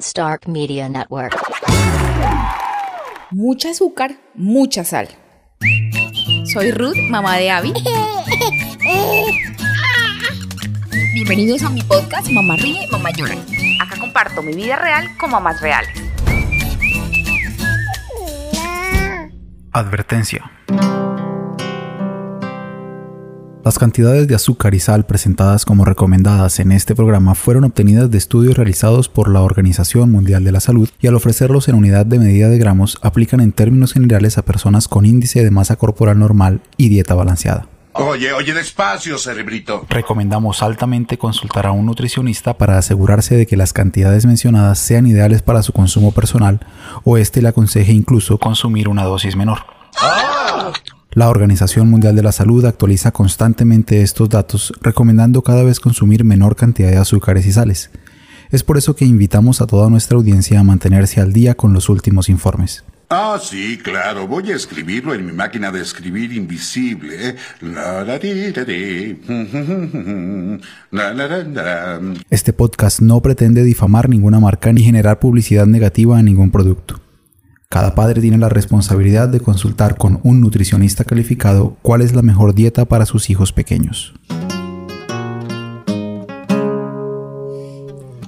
Stark Media Network. Mucha azúcar, mucha sal. Soy Ruth, mamá de Abby. Bienvenidos a mi podcast Mamá Ríe, Mamá Llora. Acá comparto mi vida real con mamás reales. Advertencia. Las cantidades de azúcar y sal presentadas como recomendadas en este programa fueron obtenidas de estudios realizados por la Organización Mundial de la Salud y al ofrecerlos en unidad de medida de gramos aplican en términos generales a personas con índice de masa corporal normal y dieta balanceada. Oye, oye, despacio, cerebrito. Recomendamos altamente consultar a un nutricionista para asegurarse de que las cantidades mencionadas sean ideales para su consumo personal o éste le aconseje incluso consumir una dosis menor. La Organización Mundial de la Salud actualiza constantemente estos datos, recomendando cada vez consumir menor cantidad de azúcares y sales. Es por eso que invitamos a toda nuestra audiencia a mantenerse al día con los últimos informes. Ah, sí, claro. Voy a escribirlo en mi máquina de escribir invisible. Este podcast no pretende difamar ninguna marca ni generar publicidad negativa a ningún producto. Cada padre tiene la responsabilidad de consultar con un nutricionista calificado cuál es la mejor dieta para sus hijos pequeños.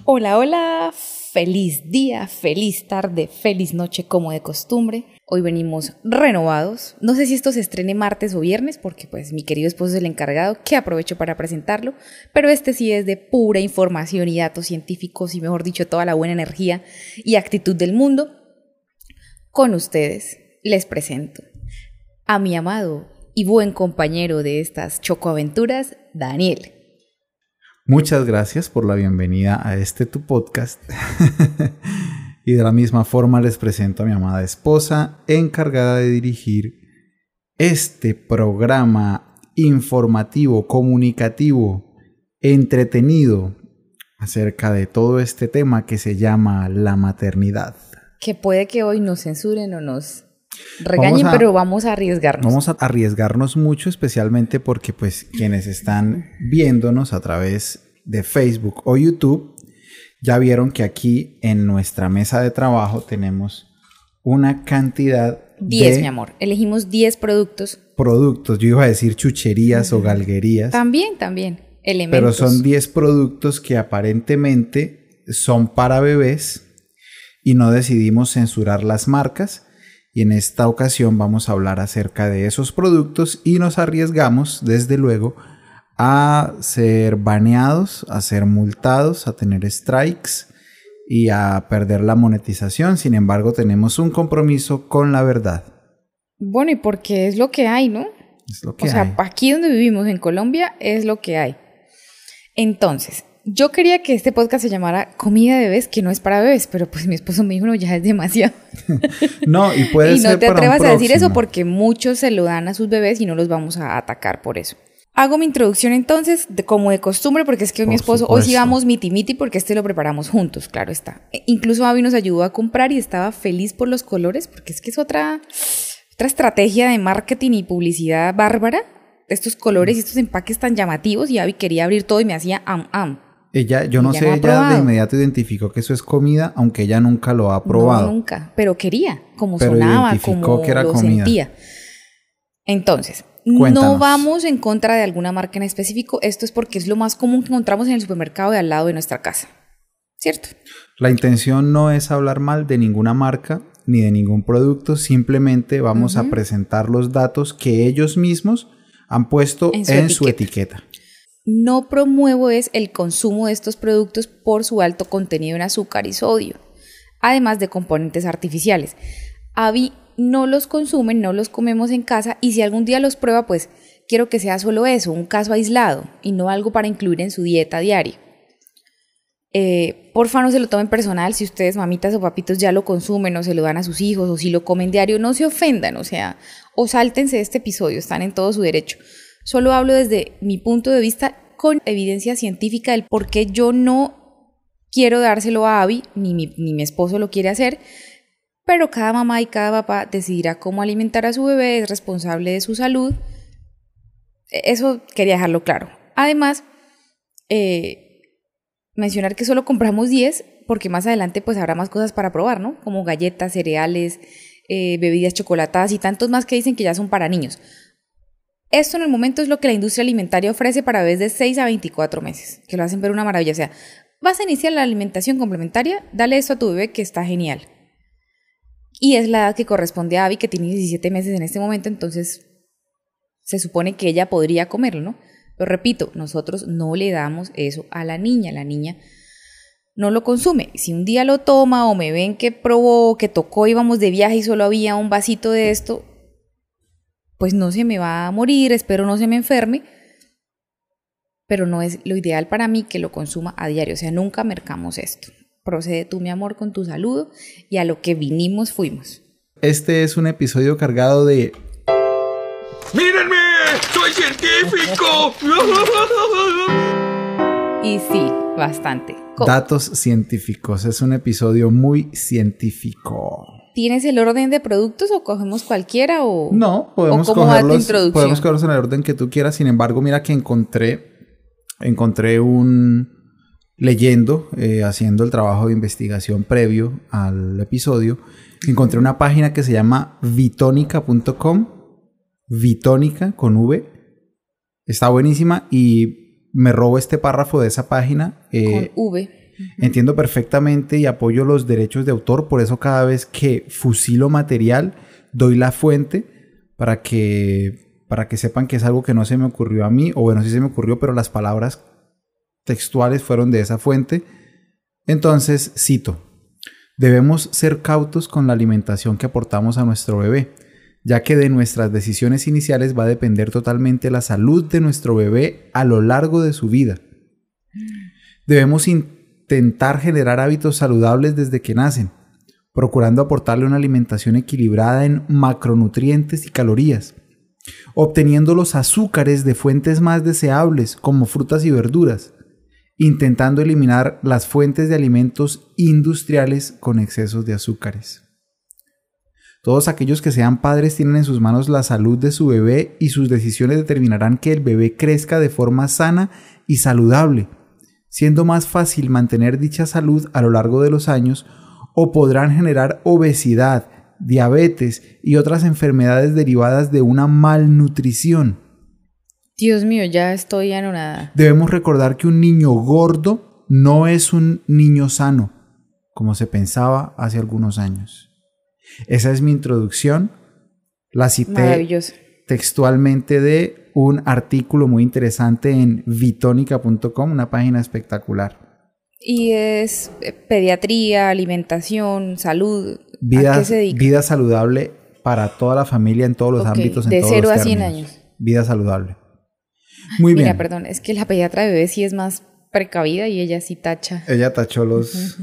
Hola, hola. Feliz día, feliz tarde, feliz noche como de costumbre. Hoy venimos renovados. No sé si esto se estrene martes o viernes porque pues mi querido esposo es el encargado, que aprovecho para presentarlo, pero este sí es de pura información y datos científicos y mejor dicho toda la buena energía y actitud del mundo. Con ustedes les presento a mi amado y buen compañero de estas chocoaventuras, Daniel. Muchas gracias por la bienvenida a este tu podcast. y de la misma forma les presento a mi amada esposa, encargada de dirigir este programa informativo, comunicativo, entretenido acerca de todo este tema que se llama la maternidad. Que puede que hoy nos censuren o nos regañen, Vamos a- pero vamos a arriesgarnos. Vamos a arriesgarnos mucho, especialmente porque pues quienes están viéndonos a través de Facebook o YouTube ya vieron que aquí en nuestra mesa de trabajo tenemos una cantidad 10, de mi amor. Elegimos 10 productos. productos. Yo iba a decir chucherías o galguerías, También, también. Elementos. pero son 10 productos que aparentemente son para bebés y no decidimos censurar las marcas. Y en esta ocasión vamos a hablar acerca de esos productos y nos arriesgamos, desde luego, a ser baneados, a ser multados, a tener strikes y a perder la monetización. Sin embargo, tenemos un compromiso con la verdad. Bueno, y porque es lo que hay, ¿no? Es lo que O sea, hay. aquí donde vivimos, en Colombia, es lo que hay. Entonces, yo quería que este podcast se llamara Comida de bebés, que no es para bebés, pero pues mi esposo me dijo, no, ya es demasiado. No, y puede y ser no te para un atrevas a decir eso porque muchos se lo dan a sus bebés y no los vamos a atacar por eso. Hago mi introducción entonces, de, como de costumbre, porque es que hoy mi esposo, hoy sí vamos miti miti porque este lo preparamos juntos, claro está. E- incluso Abby nos ayudó a comprar y estaba feliz por los colores, porque es que es otra, otra estrategia de marketing y publicidad bárbara, estos colores y estos empaques tan llamativos, y Abby quería abrir todo y me hacía am am. Ella, yo no Ella sé, no ella de inmediato identificó que eso es comida, aunque ella nunca lo ha probado. No, nunca, pero quería, como Pero sonaba, como que era lo comida. sentía. Entonces, no vamos en contra de alguna marca en específico, esto es porque es lo más común que encontramos en el supermercado de al lado de nuestra casa. ¿Cierto? La intención no es hablar mal de ninguna marca ni de ningún producto, simplemente vamos a presentar los datos que ellos mismos han puesto En su, etiqueta. No promuevo es el consumo de estos productos por su alto contenido en azúcar y sodio, además de componentes artificiales. Avi no los consumen, no los comemos en casa y si algún día los prueba, pues quiero que sea solo eso, un caso aislado y no algo para incluir en su dieta diaria. Eh, porfa, no se lo tomen personal si ustedes, mamitas o papitos, ya lo consumen o se lo dan a sus hijos o si lo comen diario, no se ofendan, o sea, o sáltense este episodio, están en todo su derecho. Solo hablo desde mi punto de vista con evidencia científica del por qué yo no quiero dárselo a Abby, ni mi, ni mi esposo lo quiere hacer, pero cada mamá y cada papá decidirá cómo alimentar a su bebé, es responsable de su salud. E- Eso quería dejarlo claro. Además, eh, mencionar que solo compramos 10 porque más adelante pues habrá más cosas para probar, ¿no? Como galletas, cereales, eh, bebidas chocolatadas y tantos más que dicen que ya son para niños. Esto en el momento es lo que la industria alimentaria ofrece para bebés de 6 a 24 meses, que lo hacen ver una maravilla. O sea, vas a iniciar la alimentación complementaria, dale esto a tu bebé que está genial. Y es la edad que corresponde a Abby, que tiene 17 meses en este momento, entonces se supone que ella podría comerlo, ¿no? Pero repito, nosotros no le damos eso a la niña. La niña no lo consume. Si un día lo toma o me ven que probó, que tocó, íbamos de viaje y solo había un vasito de esto, pues no se me va a morir, espero no se me enferme, pero no es lo ideal para mí que lo consuma a diario, o sea, nunca mercamos esto. Procede tú, mi amor, con tu saludo y a lo que vinimos fuimos. Este es un episodio cargado de... ¡Mírenme! ¡Soy científico! Y sí, bastante. Datos científicos. Es un episodio muy científico. ¿Tienes el orden de productos o cogemos cualquiera o No, podemos o cómo cogerlos, podemos cogerlos en el orden que tú quieras. Sin embargo, mira que encontré, encontré un leyendo, eh, haciendo el trabajo de investigación previo al episodio, encontré una página que se llama vitónica.com, vitónica con V. Está buenísima y me robo este párrafo de esa página. eh, con V. Entiendo perfectamente y apoyo los derechos de autor, por eso cada vez que fusilo material doy la fuente para que para que sepan que es algo que no se me ocurrió a mí o bueno, sí se me ocurrió, pero las palabras textuales fueron de esa fuente. Entonces, cito: Debemos ser cautos con la alimentación que aportamos a nuestro bebé, ya que de nuestras decisiones iniciales va a depender totalmente la salud de nuestro bebé a lo largo de su vida. Debemos intentar generar hábitos saludables desde que nacen, procurando aportarle una alimentación equilibrada en macronutrientes y calorías, obteniendo los azúcares de fuentes más deseables como frutas y verduras, intentando eliminar las fuentes de alimentos industriales con excesos de azúcares. Todos aquellos que sean padres tienen en sus manos la salud de su bebé y sus decisiones determinarán que el bebé crezca de forma sana y saludable, siendo más fácil mantener dicha salud a lo largo de los años o podrán generar obesidad, diabetes y otras enfermedades derivadas de una malnutrición. Dios mío, ya estoy anonada. Debemos recordar que un niño gordo no es un niño sano, como se pensaba hace algunos años. Esa es mi introducción. La cité textualmente de un artículo muy interesante en vitónica.com, una página espectacular. Y es eh, pediatría, alimentación, salud. ¿A Vida, qué se dedica? vida saludable para toda la familia en todos los ámbitos. En de todos cero los a 100 términos. años. Vida saludable. Muy Mira, bien. perdón, es que la pediatra de bebé sí es más precavida y ella sí tacha. Ella tachó los...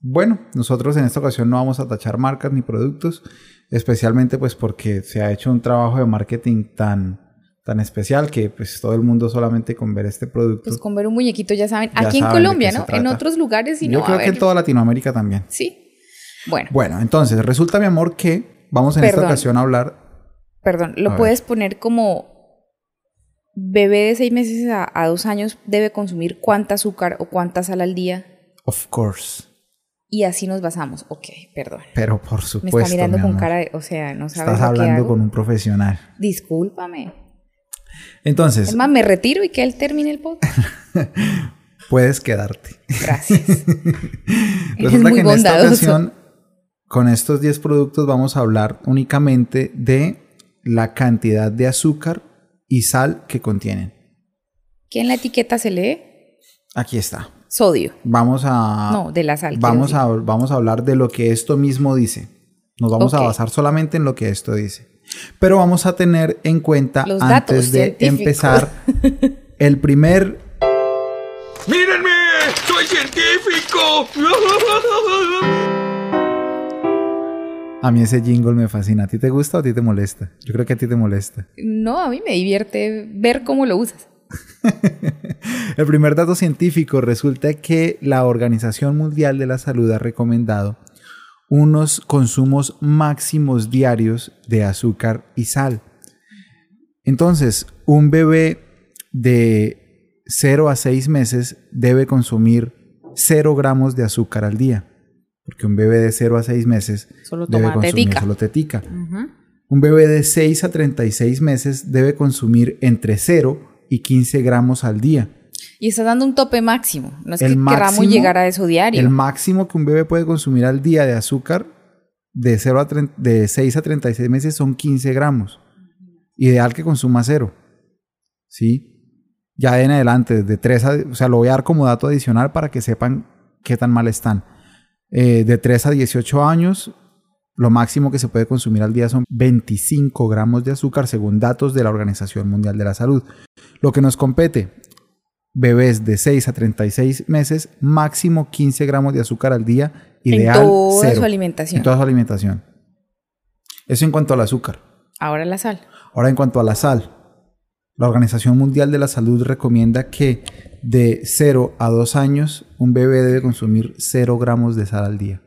Bueno, nosotros en esta ocasión no vamos a tachar marcas ni productos, especialmente pues porque se ha hecho un trabajo de marketing tan, tan especial que pues todo el mundo solamente con ver este producto. Pues con ver un muñequito ya saben. Ya Aquí en saben Colombia, ¿no? En otros lugares sí Yo no creo va a que en toda Latinoamérica también. Sí. Bueno, Bueno, entonces resulta mi amor que vamos en esta ocasión a hablar... perdón, a lo ver. puedes poner como bebé de seis meses a, a dos años debe consumir cuánta azúcar o cuánta sal al día Of course. y así nos basamos. Ok, perdón. Pero por Me supuesto. está mirando mi con amor. cara de, o sea, no sabes Estás hablando hago. con un profesional. Discúlpame. Entonces, Es más, me retiro y que él termine el podcast. puedes quedarte. Gracias. Eres Resulta muy que en esta bondadoso. ocasión, con estos 10 productos, vamos a hablar únicamente de la cantidad de azúcar y sal que contienen. ¿Qué en la etiqueta se lee? Aquí está. Sodio. Vamos a. No, de la sal. Vamos a, vamos a hablar de lo que esto mismo dice. Nos vamos a basar solamente en lo que esto dice. Pero vamos a tener en cuenta Los antes de empezar el primer ¡Mírenme! ¡Soy científico! A mí ese jingle me fascina. ¿A ti te gusta o a ti te molesta? Yo creo que a ti te molesta. No, a mí me divierte ver cómo lo usas. El primer dato científico resulta que la Organización Mundial de la Salud ha recomendado unos consumos máximos diarios de azúcar y sal. Entonces, un bebé de 0 a 6 meses debe consumir 0 gramos de azúcar al día. Porque un bebé de 0 a 6 meses Solo debe consumir tetica. solo tetica. Ujú. Un bebé de 6 a 36 meses debe consumir entre 0 y 15 gramos al día. Y estás dando un tope máximo. No es El que queramos máximo- llegar a eso diario. El máximo que un bebé puede consumir al día de azúcar de, 0 a 30 de 6 a 36 meses son 15 gramos. Ideal que consuma cero. ¿Sí? Ya de en adelante, de 3 a... O sea, lo voy a dar como dato adicional para que sepan qué tan mal están. Eh, de 3 a 18 años, lo máximo que se puede consumir al día son 25 gramos de azúcar según datos de la Organización Mundial de la Salud. Lo que nos compete, bebés de 6 a 36 meses, máximo 15 gramos de azúcar al día, ideal en toda cero, su alimentación. en toda su alimentación. Eso en cuanto al azúcar. Ahora la sal. Ahora en cuanto a la sal, la Organización Mundial de la Salud recomienda que de 0 a 2 años un bebé debe consumir 0 gramos de sal al día.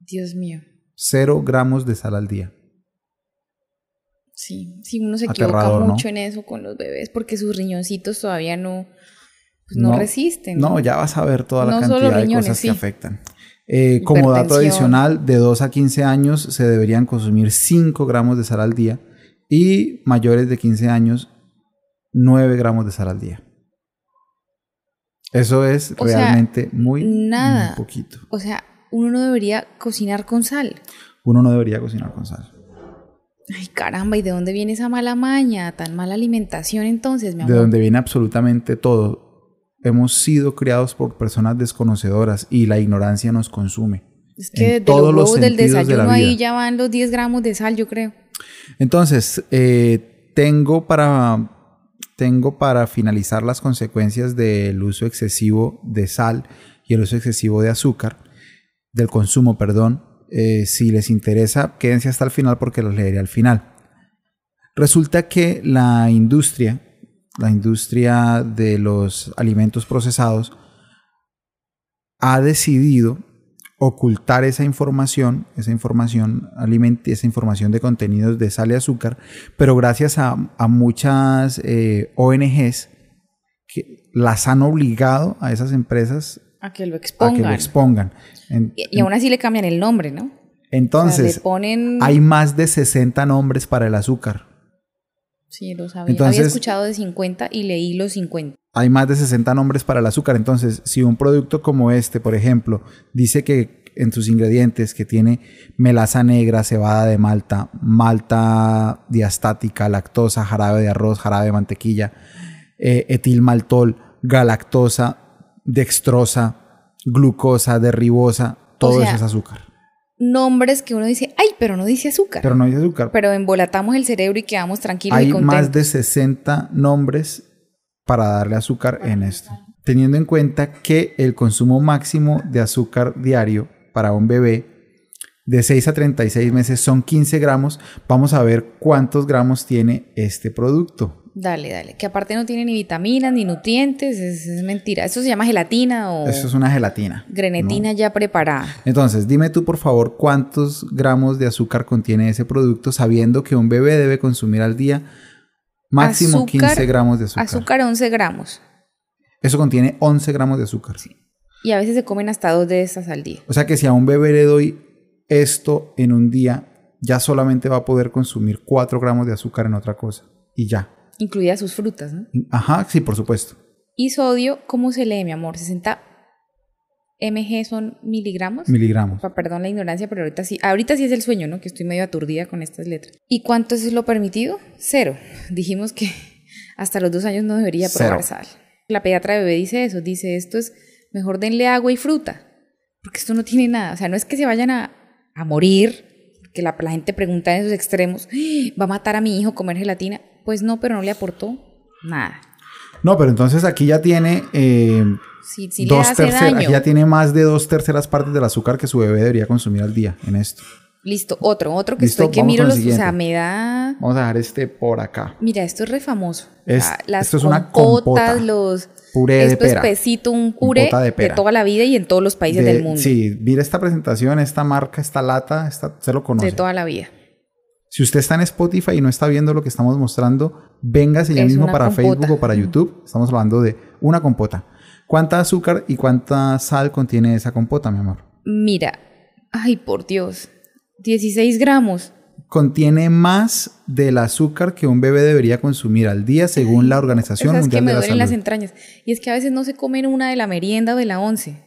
Dios mío. 0 gramos de sal al día. Sí, sí, uno se equivoca mucho en eso con los bebés porque sus riñoncitos todavía no, pues no, resisten. No, ya vas a ver toda la cantidad de cosas sí. que afectan. Eh, como dato adicional, de 2 a 15 años se deberían consumir 5 gramos de sal al día y mayores de 15 años 9 gramos de sal al día. Eso es O sea, realmente muy, nada. muy poquito. O sea, uno no debería cocinar con sal. Uno no debería cocinar con sal. Ay, caramba, ¿y de dónde viene esa mala maña? Tan mala alimentación entonces, mi amor. De donde viene absolutamente todo. Hemos sido criados por personas desconocedoras y la ignorancia nos consume. Es que en de todos los los del de desayuno ahí ya van los 10 gramos de sal, yo creo. Entonces, eh, tengo, para, tengo para finalizar las consecuencias del uso excesivo de sal y el uso excesivo de azúcar, del consumo, perdón. Eh, si les interesa, quédense hasta el final porque los leeré al final. Resulta que la industria, la industria de los alimentos procesados, ha decidido ocultar esa información, esa información esa información de contenidos de sal y azúcar, pero gracias a, a muchas eh, ONGs que las han obligado a esas empresas A que lo a que expongan. lo expongan. En- y, y aún así le cambian el nombre, ¿no? O sea, entonces, ponen... hay más de 60 nombres para el azúcar. Sí, lo sabía. Entonces- Había escuchado de 50 y leí los 50. Hay más de 60 nombres para el azúcar. Entonces, si un producto como este, por ejemplo, dice que en sus ingredientes que tiene melaza negra, cebada de malta, malta diastática, lactosa, jarabe de arroz, jarabe de mantequilla, eh, etilmaltol, galactosa, dextrosa, glucosa, derribosa, todo sea, eso es azúcar. Nombres que uno dice, ay, pero no dice azúcar. Pero no dice azúcar. Pero embolatamos el cerebro y quedamos tranquilos y Hay contentos. más de 60 nombres para darle azúcar en esto. Teniendo en cuenta que el consumo máximo de azúcar diario para un bebé de 6 a 36 meses son 15 gramos, vamos a ver cuántos gramos tiene este producto. Dale, dale. Que aparte no tiene ni vitaminas ni nutrientes, es, es mentira. Eso se llama gelatina o Esto es una gelatina. grenetina ya preparada. Entonces, dime tú por favor cuántos gramos de azúcar contiene ese producto, sabiendo que un bebé debe consumir al día máximo Azúcar- 15 gramos de azúcar. Azúcar 11 gramos. Eso contiene 11 gramos de azúcar. Y a veces se comen hasta dos de estas al día. O sea que si a un bebé le doy esto en un día, ya solamente va a poder consumir 4 gramos de azúcar en otra cosa. Y ya. Incluidas sus frutas, ¿no? Ajá, sí, por supuesto. Y sodio, ¿cómo se lee, mi amor? 60 mg son miligramos. Miligramos. Perdón la ignorancia, pero ahorita sí, ahorita sí es el sueño, ¿no? Que estoy medio aturdida con estas letras. ¿Y cuánto es lo permitido? Cero. Dijimos que hasta los dos años no debería probar Cero. sal. La pediatra de bebé dice eso, dice esto es mejor denle agua y fruta, porque esto no tiene nada. O sea, no es que se vayan a, a morir, que la, la gente pregunta en esos extremos, "¡Ah! ¿va a matar a mi hijo comer gelatina? Pues no, pero no le aportó nada. No, pero entonces aquí ya tiene eh, si le dos hace terceras, daño. aquí ya tiene más de dos terceras partes del azúcar que su bebé debería consumir al día en esto. Listo, otro, otro que Listo, estoy que miro los, o sea, me da Vamos a dejar este por acá. Mira, esto es re famoso. Es- O sea, las esto es una compota. los Puré de esto pera. es pesito, un puré de de, toda la vida y en todos los países De- del mundo. Sí, mira esta presentación, esta marca, esta lata, esta, se lo conoce. de toda la vida. Si usted está en Spotify y no está viendo lo que estamos mostrando, véngase ya Es mismo para compota. Facebook o para YouTube. Estamos hablando de una compota. ¿Cuánta azúcar y cuánta sal contiene esa compota, mi amor? Mira, ay por Dios, 16 gramos. Contiene más del azúcar que un bebé debería consumir al día según la Organización Esas que Mundial me de la duelen las entrañas. Y es que a veces no se comen una de la merienda o de la once.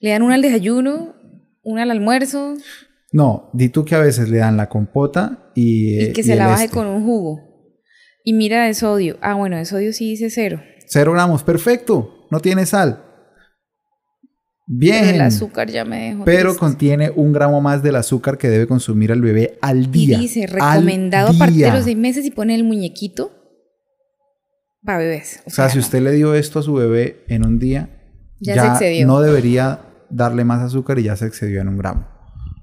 Le dan una al desayuno, una al almuerzo No, di tú que a veces le dan la compota y... y que y se la baje este. con un jugo. Y mira de sodio. Ah, bueno, de sodio sí dice cero. Cero gramos, perfecto. No tiene sal. Pero Bien. el azúcar ya me dejó. Pero triste. contiene un gramo más del azúcar que debe consumir el bebé al Y día. dice, Al recomendado a partir de los seis meses y pone el muñequito para bebés. O sea, si no. usted le dio esto a su bebé en un día, Ya ya, se excedió. no debería darle más azúcar y ya se excedió en un gramo.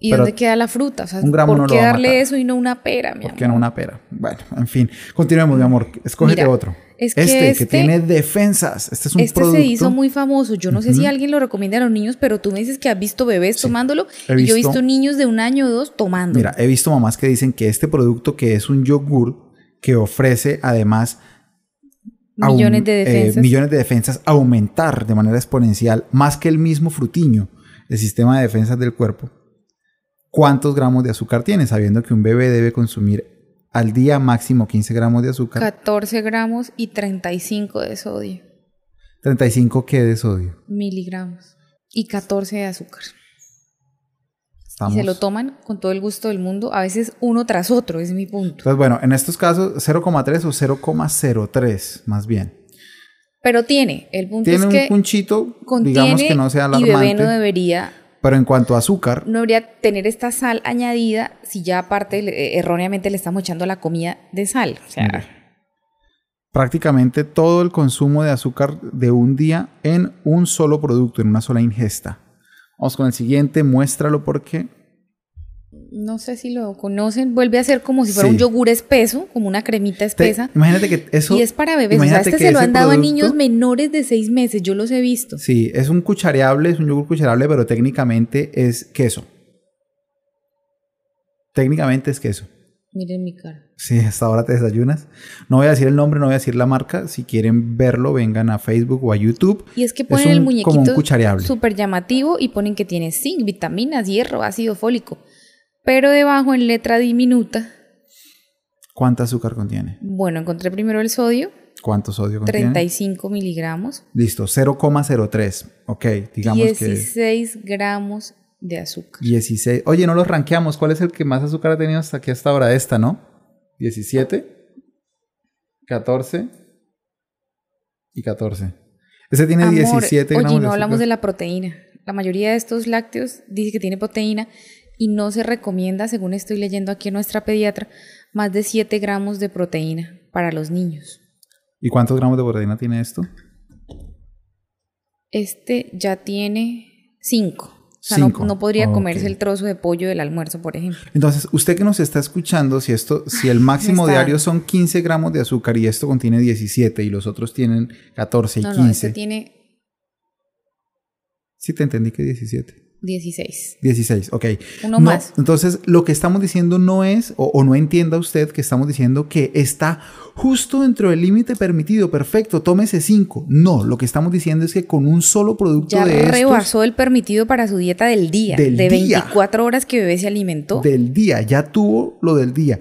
¿Y pero dónde queda la fruta? O sea, un gramo ¿por no lo qué va a darle matar. eso y no una pera, mi ¿Por amor? qué no una pera? Bueno, en fin. Continuemos, mi amor. Escógete Mira, otro. es que este, este- que tiene defensas. Este es un Este producto. se hizo muy famoso. Yo no sé si alguien lo recomienda a los niños, pero tú me dices que has visto bebés tomándolo. he y yo he visto- visto niños de un año o dos tomando. Mira, he visto mamás que dicen que este producto que es un yogur que ofrece además millones de eh, defensas. millones de defensas aumentar de manera exponencial más que el mismo frutiño el sistema de defensas del cuerpo. ¿Cuántos gramos de azúcar tiene? Sabiendo que un bebé debe consumir al día máximo 15 gramos de azúcar. 14 gramos y 35 de sodio. 35 que de sodio. Miligramos. Y 14 de azúcar. Estamos. Y se lo toman con todo el gusto del mundo, a veces uno tras otro, es mi punto. Entonces, bueno, en estos casos 0,3 o 0,03 más bien. Pero tiene, el punto Tiene es un que punchito, contiene digamos que no sea y bebé alarmante. no debería, Pero en cuanto a azúcar, no debería tener esta sal añadida si ya aparte eh, erróneamente le estamos echando la comida de sal. O sea, prácticamente todo el consumo de azúcar de un día en un solo producto, en una sola ingesta. Vamos con el siguiente, muéstralo porque no sé si lo conocen, vuelve a ser como si fuera Sí. un yogur espeso, como una cremita te- espesa. imagínate que eso y es para bebés. O sea, este se lo han dado a niños menores de seis meses, yo los he visto. Sí, es un cuchareable, es un yogur cuchareable, pero técnicamente es queso. Técnicamente es queso. Miren mi cara. Sí, hasta ahora te desayunas. No voy a decir el nombre, no voy a decir la marca. Si quieren verlo, vengan a Facebook o a YouTube. Y es que Es ponen un- el como un muñequito cuchareable. súper llamativo y ponen que tiene zinc, vitaminas, hierro, ácido fólico. Pero debajo en letra diminuta, ¿Cuánto azúcar contiene? bueno, encontré primero el sodio, ¿Cuánto sodio contiene? 35 miligramos, Listo, 0,03. Ok, digamos que 16 gramos de azúcar. 16. Oye, no los rankeamos. ¿Cuál es el que más azúcar ha tenido hasta aquí hasta ahora? Esta, ¿no? 17, 14 y 14. Ese tiene Amor, 17 gramos oye, de no hablamos de la proteína. La mayoría de estos lácteos dice que tiene proteína y no se recomienda, según estoy leyendo aquí en nuestra pediatra, más de 7 gramos de proteína para los niños. ¿Y cuántos gramos de proteína tiene esto? Este ya tiene 5. O sea, no, Cinco. no podría comerse el trozo de pollo del almuerzo, por ejemplo. Entonces, usted que nos está escuchando, si esto, si el máximo está diario son 15 gramos de azúcar y esto contiene 17 y los otros tienen 14 y No, 15. no, este tiene Sí, te entendí que 17. 16. 16, ok. Uno No, más. Entonces, lo que estamos diciendo no es, o, o no entienda usted que estamos diciendo que está justo dentro del límite permitido, perfecto, tómese 5. No, lo que estamos diciendo es que con un solo producto Ya de estos, rebasó el permitido para su dieta del día. Del de día. 24 horas que bebé se alimentó. del día, ya tuvo lo del día.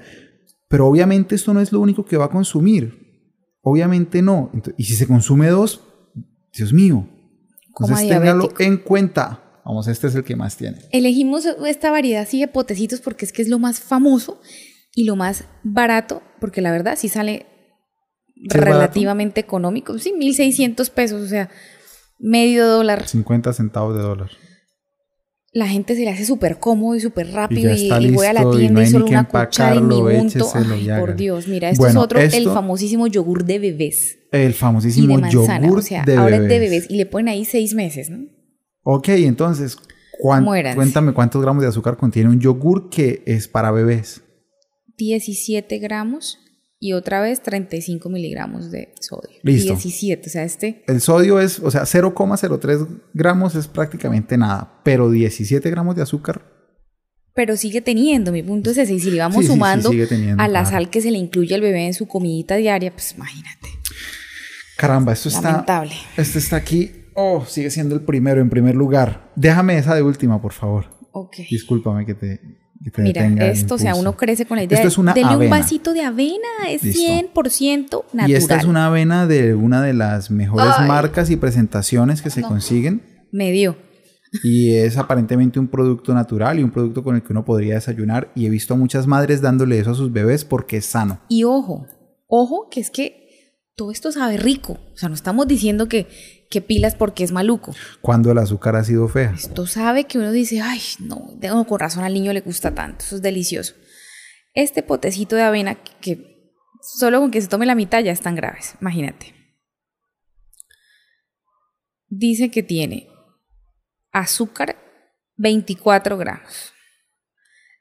Pero obviamente esto no es lo único que va a consumir. Obviamente no. Y si se consume dos, Dios mío. Entonces téngalo en cuenta. Vamos, este es el que más tiene. Elegimos esta variedad así de potecitos porque es que es lo más famoso y lo más barato, porque la verdad sí sale barato? relativamente económico. Sí, 1.600 pesos, o sea, medio dólar. 50 centavos de dólar. La gente se le hace súper cómodo y súper rápido y, y voy a la y tienda no y, solo una cuchara y mi unto. écheselo y Ay, por. Dios, mira, esto Bueno, es otro, el famosísimo yogur de bebés. El Y famosísimo de manzana, yogur o sea, de ahora bebés. es de bebés y le ponen ahí seis meses, ¿no? Ok, entonces, ¿cuán- Muéranse. cuéntame cuántos gramos de azúcar contiene un yogur que es para bebés. 17 gramos y otra vez 35 miligramos de sodio. Listo. 17, o sea, este El sodio es, o sea, 0,03 gramos es prácticamente nada, pero 17 gramos de azúcar. pero sigue teniendo, mi punto es ese, y si le vamos Sí, sí, sí, sumando teniendo, a la claro. sal que se le incluye al bebé en su comidita diaria, pues imagínate, Caramba, esto está, lamentable. esto está aquí. Oh, sigue siendo el primero en primer lugar. Déjame esa de última, por favor. Ok. Discúlpame que te, que te Mira, detenga esto, o sea, uno crece con la idea Esto es una denle un vasito de avena, es Listo. 100% natural. Y esta es una avena de una de las mejores Ay. marcas y presentaciones que se consiguen. Me dio. Y es aparentemente un producto natural y un producto con el que uno podría desayunar. Y he visto a muchas madres dándole eso a sus bebés porque es sano. Y ojo, ojo, que es que todo esto sabe rico. O sea, no estamos diciendo que, que pilas porque es maluco. Cuando el azúcar ha sido fea. Esto sabe que uno dice, ay, no, no, con razón al niño le gusta tanto, eso es delicioso. Este potecito de avena que, que solo con que se tome la mitad ya están graves, imagínate. Dice que tiene azúcar 24 gramos,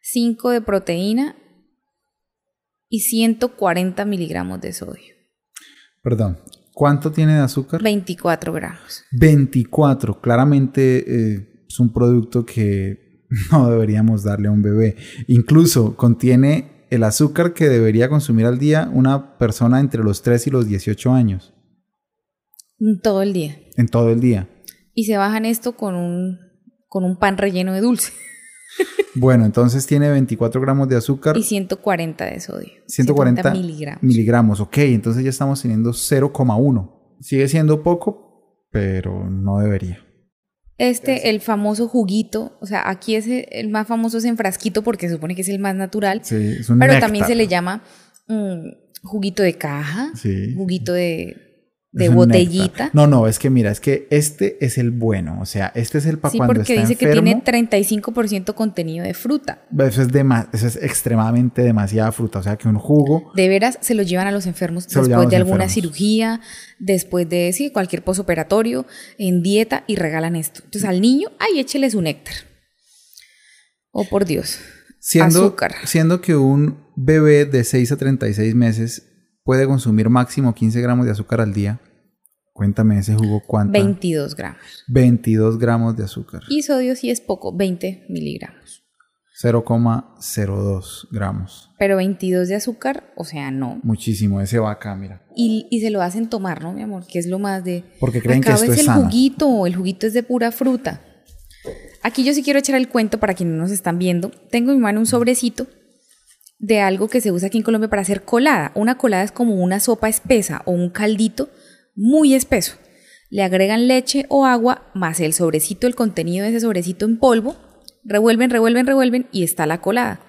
5 de proteína y 140 miligramos de sodio. Perdón. ¿Cuánto tiene de azúcar? 24 gramos. 24. Claramente eh, es un producto que no deberíamos darle a un bebé. Incluso contiene el azúcar que debería consumir al día una persona entre los 3 y los 18 años. Todo el día. En todo el día. Y se bajan esto con un, con un pan relleno de dulce. Bueno, entonces tiene 24 gramos de azúcar, Y 140 de sodio. 140 miligramos. miligramos. Ok, entonces ya estamos teniendo 0,1. Sigue siendo poco, pero no debería. Este, el famoso juguito, o sea, aquí es el el más famoso es en frasquito porque se supone que es el más natural, Sí, es un pero néctar. también se le llama mm, juguito de caja, Sí. juguito de, de un botellita. néctar. No, no, es que mira, es que este es el bueno. O sea, este es el para Sí, cuando porque está dice que tiene 35% contenido de fruta. Eso es, eso es extremadamente demasiada fruta. O sea, que un jugo. De veras, se lo llevan a los enfermos Se después los de alguna enfermos. cirugía, después de sí, cualquier posoperatorio, en dieta y regalan esto. Entonces al niño, ay, échele su néctar. Oh, por Dios. Siendo, Azúcar. siendo que un bebé de 6 a 36 meses puede consumir máximo 15 gramos de azúcar al día. Cuéntame ese jugo cuánto. 22 gramos. 22 gramos de azúcar. Y sodio sí es poco, 20 miligramos. 0,02 gramos. Pero 22 de azúcar, o sea, no. Muchísimo. Ese va acá, mira. Y, y se lo hacen tomar, ¿no, mi amor? Que es lo más de... Porque creen que esto es el juguito, el juguito es de pura fruta. Aquí yo sí quiero echar el cuento para quienes no nos están viendo. Tengo en mi mano un sobrecito de algo que se usa aquí en Colombia para hacer colada. Una colada es como una sopa espesa o un caldito muy espeso. Le agregan leche o agua más el sobrecito, el contenido de ese sobrecito en polvo. Revuelven, revuelven, revuelven y está la colada.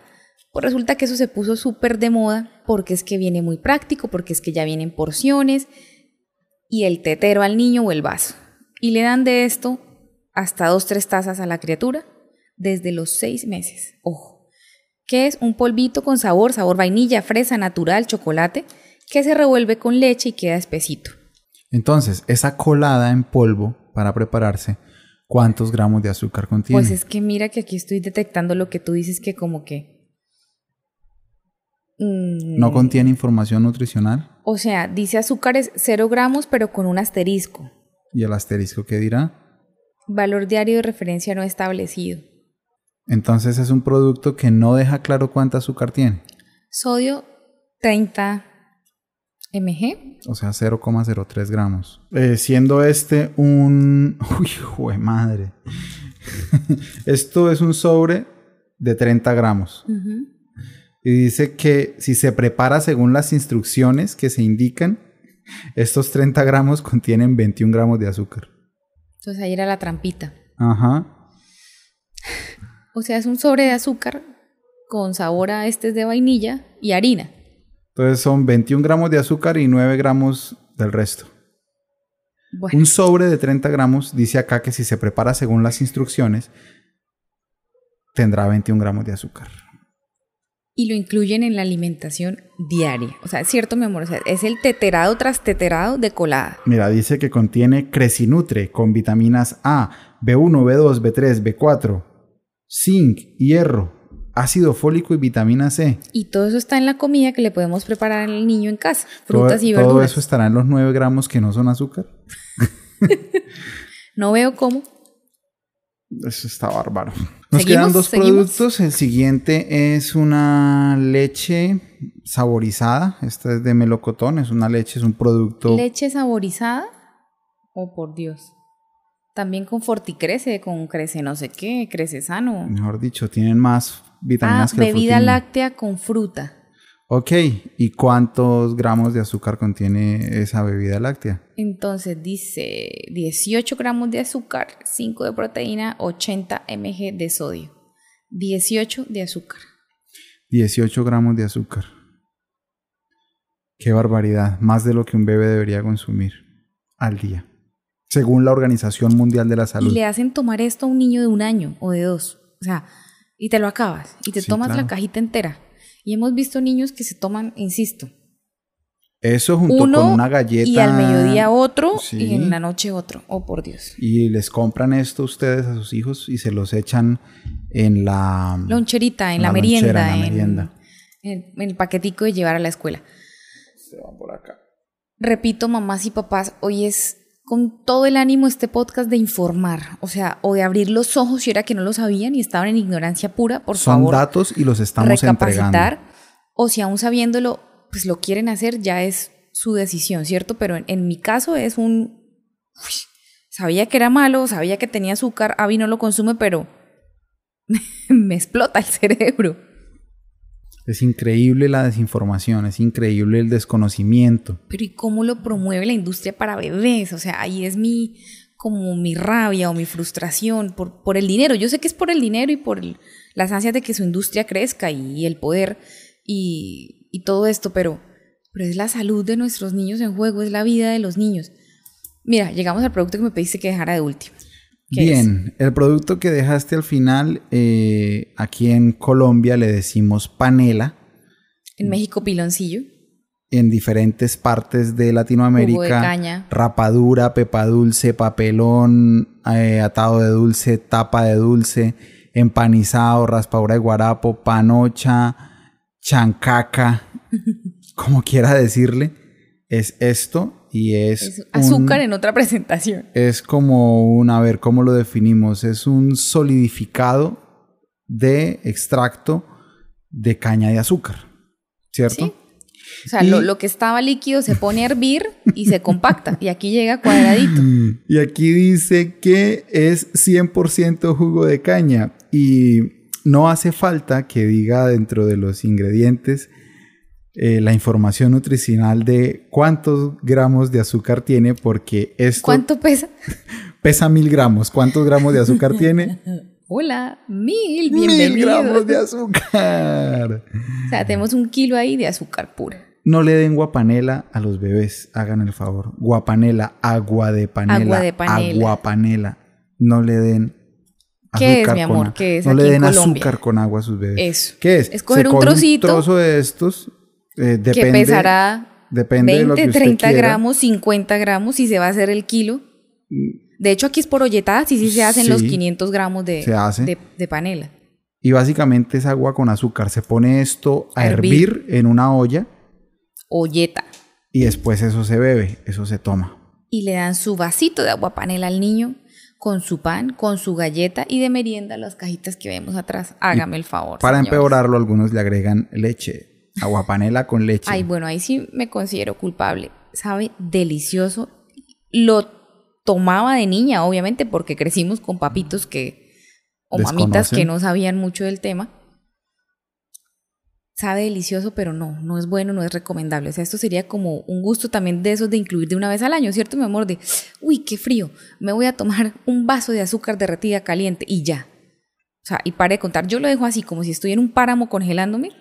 Pues resulta que eso se puso súper de moda porque es que viene muy práctico, porque es que ya vienen porciones y el tetero al niño o el vaso. Y le dan de esto hasta dos, tres tazas a la criatura desde los seis meses. Ojo. Que es un polvito con sabor, sabor vainilla, fresa, natural, chocolate, que se revuelve con leche y queda espesito. Entonces, esa colada en polvo para prepararse, ¿cuántos gramos de azúcar contiene? Pues es que mira que aquí estoy detectando lo que tú dices que como que... mm, ¿No contiene información nutricional? O sea, dice azúcares 0 gramos pero con un asterisco. ¿Y el asterisco qué dirá? Valor diario de referencia no establecido. Entonces es un producto que no deja claro cuánta azúcar tiene. Sodio 30 mg. O sea, 0,03 gramos. Eh, siendo este un... Uy, hijo de madre. Esto es un sobre de 30 gramos. Y dice que si se prepara según las instrucciones que se indican, estos 30 gramos contienen 21 gramos de azúcar. Entonces ahí era la trampita. Ajá. O sea, es un sobre de azúcar con sabor a este de vainilla y harina. Entonces son 21 gramos de azúcar y 9 gramos del resto. Bueno, Un sobre de 30 gramos dice acá que si se prepara según las instrucciones, tendrá 21 gramos de azúcar. y lo incluyen en la alimentación diaria. O sea, es cierto, mi amor, o sea, es el teterado tras teterado de colada. Mira, dice que contiene Cresinutre con vitaminas A, B1, B2, B3, B4, zinc, hierro, ácido fólico y vitamina C. Y todo eso está en la comida que le podemos preparar al niño en casa. Todo- Frutas y todo verduras. eso estará en los 9 gramos que no son azúcar. No veo cómo. Eso está bárbaro. Nos quedan dos ¿Seguimos? productos. El siguiente es una leche saborizada. Esta es de melocotón. Es una leche, es un producto. ¿Leche saborizada? Oh, por Dios. También con Forticrece, con Crece no sé qué, Crece Sano. Mejor dicho, tienen más Ah, vitaminas que el bebida láctea con fruta. Ok, ¿y cuántos gramos de azúcar contiene esa bebida láctea? Entonces dice 18 gramos de azúcar, 5 de proteína, 80 mg de sodio. 18 de azúcar. 18 gramos de azúcar. Qué barbaridad, más de lo que un bebé debería consumir al día, según la Organización Mundial de la Y Salud. le hacen tomar esto a un niño de un año o de dos. O sea, y te lo acabas. Y te Sí, tomas claro. la cajita entera. Y hemos visto niños que se toman, insisto, Eso junto uno con una galleta. y al mediodía otro Sí. y en la noche otro. Oh, por Dios. Y les compran esto ustedes a sus hijos y se los echan en la Loncherita, en la, La merienda, lonchera, en la en, merienda. en- en el paquetico de llevar a la escuela. Se van por acá. Repito, mamás y papás, hoy es con todo el ánimo este podcast de informar, o sea, o de abrir los ojos si era que no lo sabían y estaban en ignorancia pura, por Son favor. datos y los estamos entregando. o si aún sabiéndolo, pues lo quieren hacer, ya es su decisión, ¿cierto? Pero en, en mi caso es un... uy, sabía que era malo, sabía que tenía azúcar, Avi no lo consume, pero me explota el cerebro. Es increíble la desinformación, es increíble el desconocimiento. Pero ¿y cómo lo promueve la industria para bebés? O sea, ahí es mi como mi rabia o mi frustración por, por el dinero. Yo sé que es por el dinero y por las ansias de que su industria crezca y, el poder y, y todo esto, pero, pero es la salud de nuestros niños en juego, es la vida de los niños. Mira, llegamos al producto que me pediste que dejara de último. ¿Qué Bien, el producto que dejaste al final, eh, aquí en Colombia le decimos panela. En México, piloncillo. En diferentes partes de Latinoamérica, de caña. rapadura, pepa dulce, papelón, eh, atado de dulce, tapa de dulce, empanizado, raspadura de guarapo, panocha, chancaca, como quiera decirle, es esto y es, Es un- azúcar en otra presentación. es como un, a ver, ¿cómo lo definimos? Es un solidificado de extracto de caña de azúcar, ¿cierto? Sí. O sea, Y- lo, lo que estaba líquido se pone a hervir y se compacta. Y aquí llega cuadradito. Y aquí dice que es 100% jugo de caña y no hace falta que diga dentro de los ingredientes eh, la información nutricional de cuántos gramos de azúcar tiene porque esto ¿Cuánto pesa? pesa mil gramos. ¿Cuántos gramos de azúcar tiene? Hola, mil, mil gramos de azúcar. O sea, tenemos un kilo ahí de azúcar pura. No le den guapanela a los bebés, hagan el favor. Guapanela, agua de panela. Agua de panela. Agua panela. No le den ¿Qué es, mi amor? ¿Qué es No le aquí den azúcar con agua a sus bebés. Eso. ¿Qué es? Es coger Se un trocito Un trozo de estos. Eh, depende, que pesará depende de lo 20, que usted 30 quiera. gramos, 50 gramos y se va a hacer el kilo. De hecho, aquí es por olletadas y sí se hacen los Sí, 500 gramos de, de, de panela. Y básicamente es agua con azúcar. Se pone esto a A hervir en una olla Olleta. y después eso se bebe, eso se toma. Y le dan su vasito de agua panela al niño con su pan, con su galleta y de merienda las cajitas que vemos atrás. Hágame el favor. Para señores. empeorarlo, algunos le agregan leche. Agua panela con leche. Ay, bueno, ahí sí me considero culpable. Sabe delicioso. Lo tomaba de niña, obviamente, porque crecimos con papitos que. o mamitas que no sabían mucho del tema. Sabe delicioso, pero no, no es bueno, no es recomendable. O sea, esto sería como un gusto también de esos de incluir de una vez al año, ¿cierto, mi amor? De, uy, qué frío, me voy a tomar un vaso de azúcar derretida caliente y ya. O sea, y pare de contar, yo lo dejo así, como si estoy en un páramo congelándome.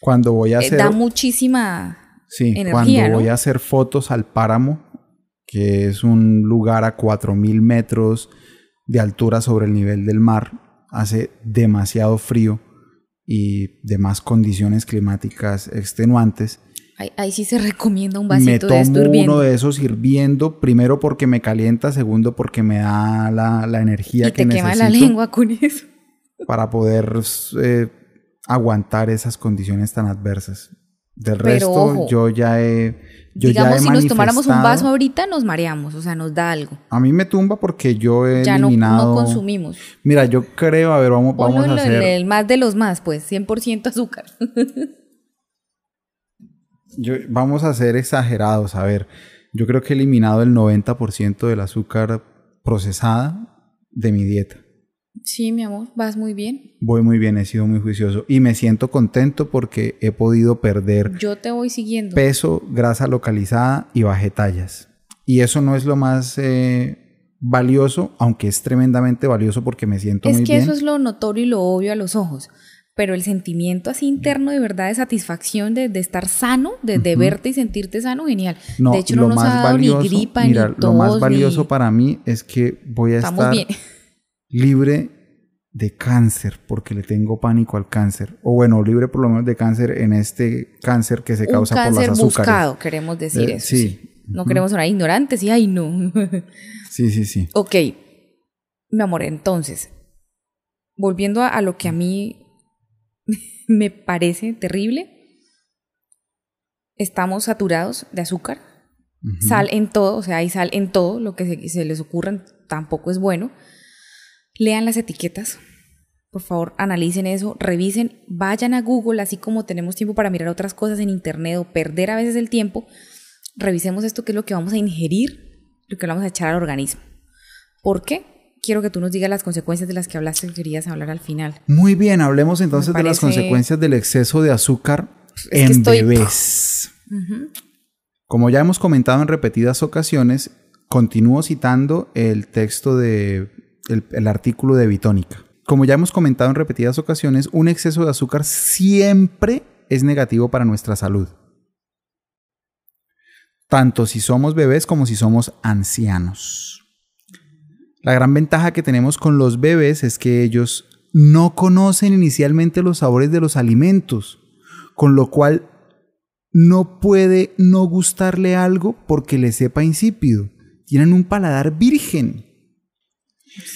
Cuando voy a Eh, hacer... da muchísima Sí, energía, cuando ¿no? voy a hacer fotos al páramo, que es un lugar a 4.000 metros de altura sobre el nivel del mar, hace demasiado frío y demás condiciones climáticas extenuantes. Ahí, ahí sí se recomienda un Me vasito de esto hirviendo. uno de esos hirviendo, primero porque me calienta, segundo porque me da la, la energía y que te quema la necesito lengua con eso. para poder eh, aguantar esas condiciones tan adversas. Del Pero resto, ojo, yo ya he. Yo ya Digamos, he si nos tomáramos un vaso ahorita, nos mareamos, o sea, nos da algo. A mí me tumba porque yo he Ya no, eliminado. no consumimos. Mira, yo creo, a ver, vamos, vamos a hacer. el, el más de los más, pues, 100% azúcar. yo- vamos a ser exagerados. A ver, yo creo que he eliminado el 90% del azúcar procesada de mi dieta. Sí, mi amor, vas muy bien. Voy muy bien, he sido muy juicioso y me siento contento porque he podido perder Yo te voy siguiendo. peso, grasa localizada y bajé tallas. Y eso no es lo más eh, valioso, aunque es tremendamente valioso porque me siento es muy que bien. eso es lo notorio y lo obvio a los ojos. Pero el sentimiento así interno de verdad de satisfacción, de, de estar sano, de, de verte y sentirte sano, genial. No, de hecho, lo no nos más ha dado valioso, ni gripa, mira, ni tos, lo más valioso ni- para mí es que voy a Estamos estar bien. Libre de cáncer, porque le tengo pánico al cáncer. O bueno, libre por lo menos de cáncer en este cáncer que se Un causa por cáncer las azúcares. buscado, queremos decir Eh, eso. sí. No queremos sonar ignorantes y ay, no. Sí, sí, sí. ok, mi amor, entonces, volviendo a, a lo que a mí me parece terrible, estamos saturados de azúcar, sal en todo, o sea, hay sal en todo, lo que se, se les ocurra tampoco es bueno. Lean las etiquetas, por favor, analicen eso, revisen, vayan a Google, así como tenemos tiempo para mirar otras cosas en Internet o perder a veces el tiempo, revisemos esto, qué es lo que vamos a ingerir, lo que vamos a echar al organismo. ¿Por qué? Quiero que tú nos digas las consecuencias de las que hablaste que querías hablar al final. Muy bien, hablemos entonces de las consecuencias del exceso de azúcar que en estoy- bebés. Como ya hemos comentado en repetidas ocasiones, continúo citando el texto de el, artículo de Bitónica. Como ya hemos comentado en repetidas ocasiones, un exceso de azúcar siempre es negativo para nuestra salud. Tanto si somos bebés como si somos ancianos. La gran ventaja que tenemos con los bebés es que ellos no conocen inicialmente los sabores de los alimentos, con lo cual no puede no gustarle algo porque le sepa insípido. Tienen un paladar virgen.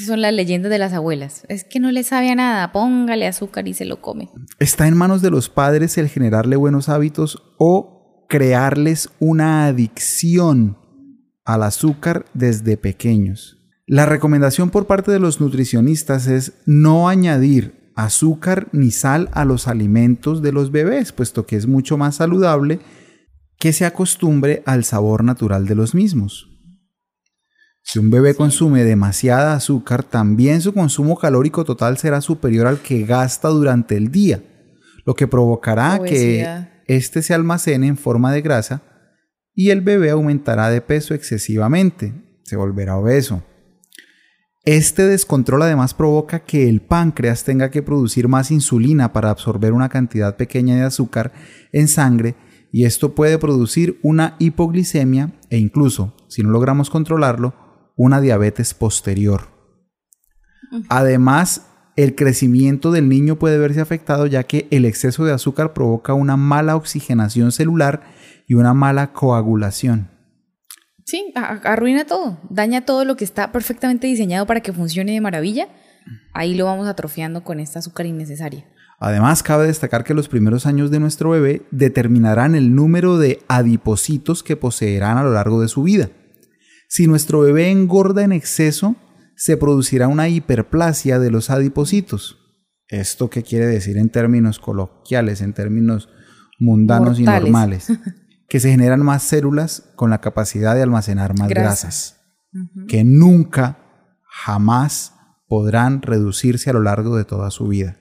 Son las leyendas de las abuelas. Es que no le sabe a nada, póngale azúcar y se lo come. Está en manos de los padres el generarle buenos hábitos o crearles una adicción al azúcar desde pequeños. La recomendación por parte de los nutricionistas es no añadir azúcar ni sal a los alimentos de los bebés, puesto que es mucho más saludable que se acostumbre al sabor natural de los mismos. Si un bebé consume demasiada azúcar, también su consumo calórico total será superior al que gasta durante el día, lo que provocará Obesidad. que éste se almacene en forma de grasa y el bebé aumentará de peso excesivamente, se volverá obeso. Este descontrol además provoca que el páncreas tenga que producir más insulina para absorber una cantidad pequeña de azúcar en sangre y esto puede producir una hipoglicemia e incluso, si no logramos controlarlo, una diabetes posterior. Además, el crecimiento del niño puede verse afectado ya que el exceso de azúcar provoca una mala oxigenación celular y una mala coagulación. Sí, arruina todo, daña todo lo que está perfectamente diseñado para que funcione de maravilla. Ahí lo vamos atrofiando con esta azúcar innecesaria. Además, cabe destacar que los primeros años de nuestro bebé determinarán el número de adipocitos que poseerán a lo largo de su vida. Si nuestro bebé engorda en exceso, se producirá una hiperplasia de los adipocitos. ¿Esto qué quiere decir en términos coloquiales, en términos mundanos y normales? Que se generan más células con la capacidad de almacenar más Grasa. grasas, que nunca, jamás podrán reducirse a lo largo de toda su vida.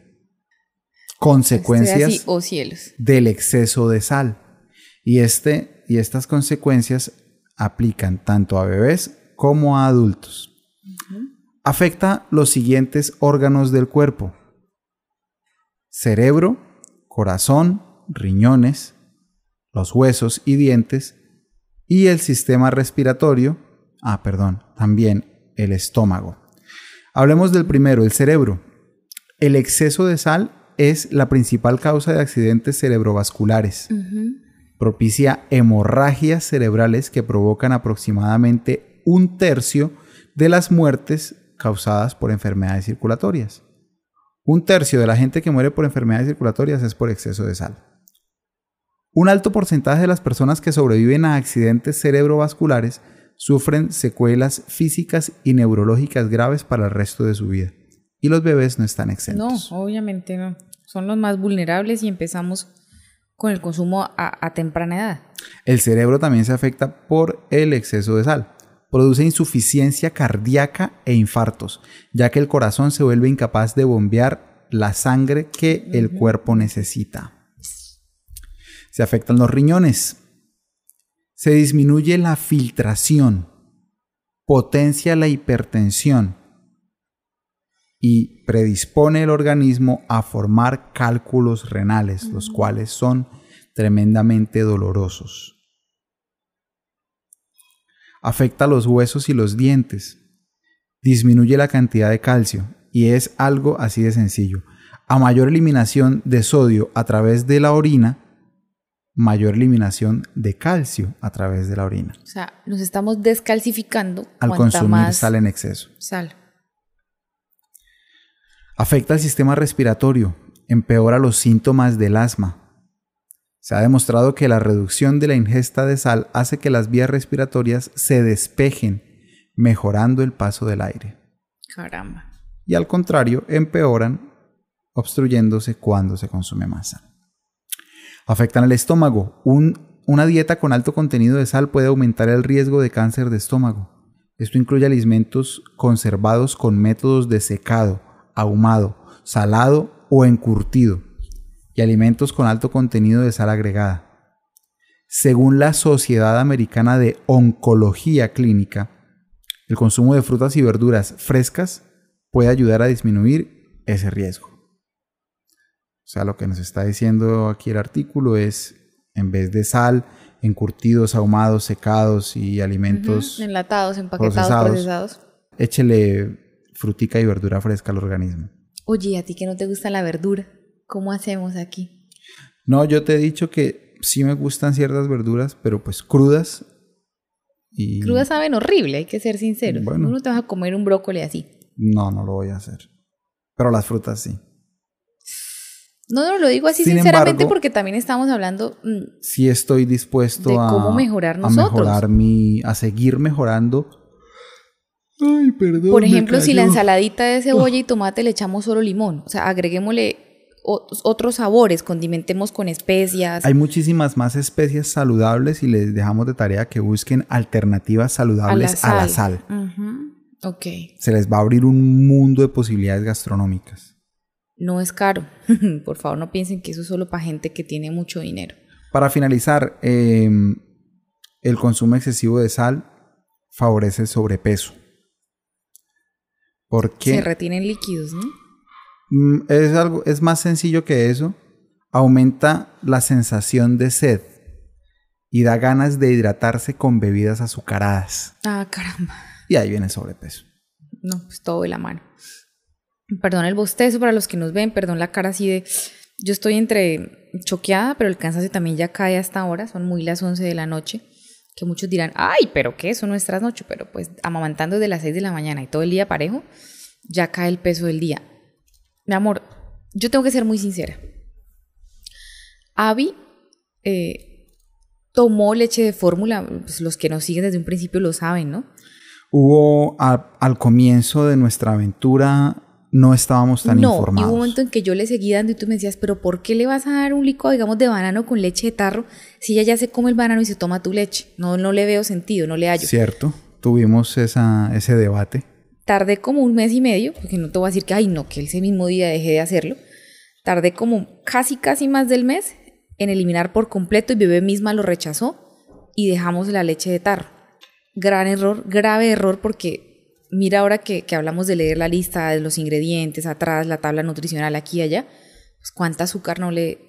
Consecuencias así, oh cielos. del exceso de sal. Y, este, y estas consecuencias aplican tanto a bebés como a adultos. Afecta los siguientes órganos del cuerpo. Cerebro, corazón, riñones, los huesos y dientes y el sistema respiratorio. Ah, perdón, también el estómago. Hablemos del primero, el cerebro. El exceso de sal es la principal causa de accidentes cerebrovasculares. Propicia hemorragias cerebrales que provocan aproximadamente un tercio de las muertes causadas por enfermedades circulatorias. Un tercio de la gente que muere por enfermedades circulatorias es por exceso de sal. Un alto porcentaje de las personas que sobreviven a accidentes cerebrovasculares sufren secuelas físicas y neurológicas graves para el resto de su vida. Y los bebés no están No, exentos. obviamente no. Son los más vulnerables y empezamos con el consumo a, a temprana edad. El cerebro también se afecta por el exceso de sal. produce insuficiencia cardíaca e infartos, ya que el corazón se vuelve incapaz de bombear la sangre que el cuerpo necesita. Se afectan los riñones. Se disminuye la filtración, potencia la hipertensión y predispone el organismo a formar cálculos renales, los cuales son tremendamente dolorosos afecta los huesos y los dientes, disminuye la cantidad de calcio y es algo así de sencillo. A mayor eliminación de sodio a través de la orina, mayor eliminación de calcio a través de la orina. O sea, nos estamos descalcificando al consumir sal en exceso. Sal. Afecta el sistema respiratorio, empeora los síntomas del asma, se ha demostrado que la reducción de la ingesta de sal hace que las vías respiratorias se despejen, mejorando el paso del aire. Caramba. Y al contrario, empeoran, obstruyéndose cuando se consume más sal. Afectan el estómago. una dieta con alto contenido de sal puede aumentar el riesgo de cáncer de estómago. Esto incluye alimentos conservados con métodos de secado, ahumado, salado o encurtido y alimentos con alto contenido de sal agregada. Según la Sociedad Americana de Oncología Clínica, el consumo de frutas y verduras frescas puede ayudar a disminuir ese riesgo. O sea, lo que nos está diciendo aquí el artículo es, en vez de sal, encurtidos, ahumados, secados y alimentos enlatados, empaquetados, procesados, échele frutica y verdura fresca al organismo. Oye, ¿a ti que no te gusta la verdura? ¿Cómo hacemos aquí? No, yo te he dicho que sí me gustan ciertas verduras, pero pues crudas. Y... Crudas saben horrible, hay que ser sincero. Bueno, no te vas a comer un brócoli así. No, no lo voy a hacer. Pero las frutas sí. No, no lo digo así sinceramente porque también estamos hablando. Mm, sí estoy dispuesto de cómo mejorar nosotros. A mejorar mi, a seguir mejorando. Ay, perdón. Por ejemplo, si la ensaladita de cebolla y tomate le echamos solo limón, o sea, agreguémosle otros sabores, condimentemos con especias. Hay muchísimas más especias saludables y les dejamos de tarea que busquen alternativas saludables a la sal. Ok. Se les va a abrir un mundo de posibilidades gastronómicas. No es caro. Por favor, no piensen que eso es solo para gente que tiene mucho dinero. Para finalizar, em, el consumo excesivo de sal favorece el sobrepeso. Porque se retienen líquidos, ¿no? Mm, es, algo, es más sencillo que eso. Aumenta la sensación de sed y da ganas de hidratarse con bebidas azucaradas. Ah, caramba. Y ahí viene el sobrepeso. No, pues todo de la mano. Perdón el bostezo para los que nos ven, perdón la cara así de... Yo estoy entre choqueada, pero el cansancio también ya cae hasta ahora, son muy las 11 de la noche, que muchos dirán, ay, pero ¿qué? Eso no es trasnocho, pero pues amamantando desde las 6 de la mañana y todo el día parejo, ya cae el peso del día mi amor, yo tengo que ser muy sincera. Abby eh, tomó leche de fórmula, pues los que nos siguen desde un principio lo saben, ¿no? Hubo al comienzo de nuestra aventura no estábamos tan no, informados. hubo un momento en que yo le seguí dando y tú me decías, pero ¿por qué le vas a dar un licuado, digamos, de banano con leche de tarro si ella ya se come el banano y se toma tu leche? No, no le veo sentido, no le hallo. Cierto, tuvimos esa, ese debate. Tardé como un mes y medio, porque no te voy a decir que, ay, no, que ese mismo día dejé de hacerlo. Tardé como casi, casi más del mes en eliminar por completo y bebé misma lo rechazó y dejamos la leche de tarro. Gran error, grave error, porque mira ahora que, hablamos de leer la lista de los ingredientes atrás, la tabla nutricional aquí y allá, pues cuánta azúcar no le,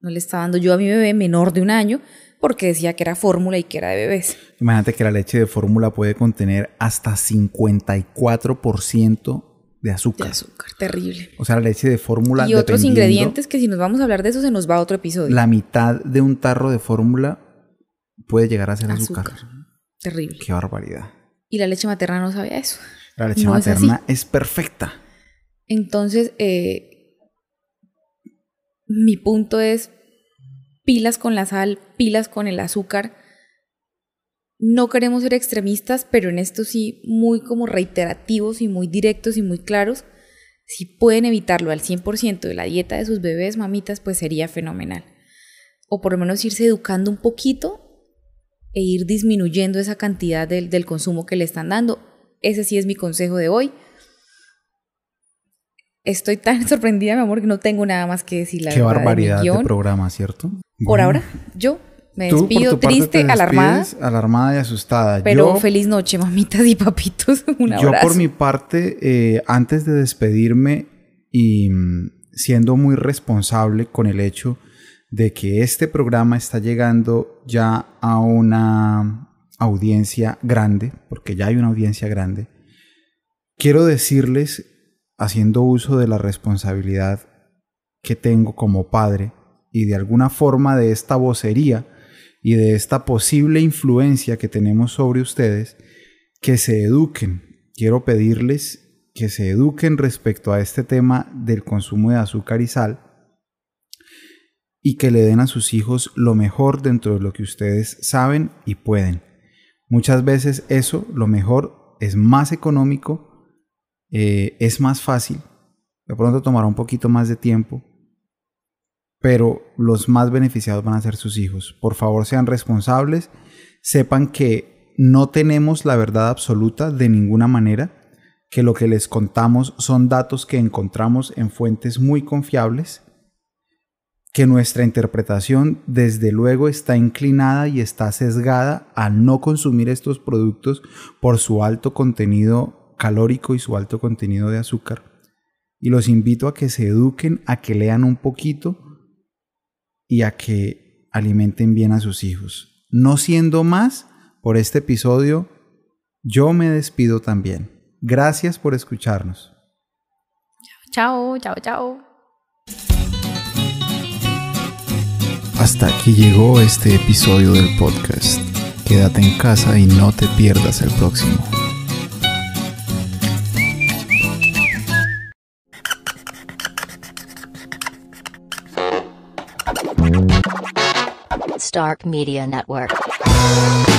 no le está dando yo a mi bebé menor de un año porque decía que era fórmula y que era de bebés. Imagínate que la leche de fórmula puede contener hasta 54% de azúcar. De azúcar, terrible. O sea, la leche de fórmula. Y otros ingredientes que si nos vamos a hablar de eso se nos va a otro episodio. La mitad de un tarro de fórmula puede llegar a ser azúcar. Terrible. Qué barbaridad. Y la leche materna no sabía eso. La leche materna es, perfecta. Entonces, eh, mi punto es, pilas con la sal, pilas con el azúcar. No queremos ser extremistas, pero en esto sí muy como reiterativos y muy directos y muy claros. Si pueden evitarlo al 100% de la dieta de sus bebés, mamitas, pues sería fenomenal. O por lo menos irse educando un poquito e ir disminuyendo esa cantidad del, del consumo que le están dando. Ese sí es mi consejo de hoy. Estoy tan sorprendida, mi amor, que no tengo nada más que decir. La Qué verdad, de mi barbaridad de guion. programa, ¿cierto? Por Bueno, ahora, yo me despido triste, te alarmada, alarmada y asustada. pero Yo- feliz noche, mamitas y papitos. Un Yo por mi parte, eh, antes de despedirme y mm, siendo muy responsable con el hecho de que este programa está llegando ya a una audiencia grande, porque ya hay una audiencia grande, quiero decirles, haciendo uso de la responsabilidad que tengo como padre y de alguna forma de esta vocería y de esta posible influencia que tenemos sobre ustedes, que se eduquen. Quiero pedirles que se eduquen respecto a este tema del consumo de azúcar y sal y que le den a sus hijos lo mejor dentro de lo que ustedes saben y pueden. Muchas veces eso, lo mejor, es más económico, eh, es más fácil, de pronto tomará un poquito más de tiempo, pero los más beneficiados van a ser sus hijos. Por favor, sean responsables, sepan que no tenemos la verdad absoluta de ninguna manera, que lo que les contamos son datos que encontramos en fuentes muy confiables, que nuestra interpretación desde luego está inclinada y está sesgada al no consumir estos productos por su alto contenido calórico y su alto contenido de azúcar. Y los invito a que se eduquen, a que lean un poquito y a que alimenten bien a sus hijos. No siendo más, por este episodio, yo me despido también. Gracias por escucharnos. Chao, chao, chao. Hasta aquí llegó este episodio del podcast. Quédate en casa y no te pierdas el próximo. Stark Media Network.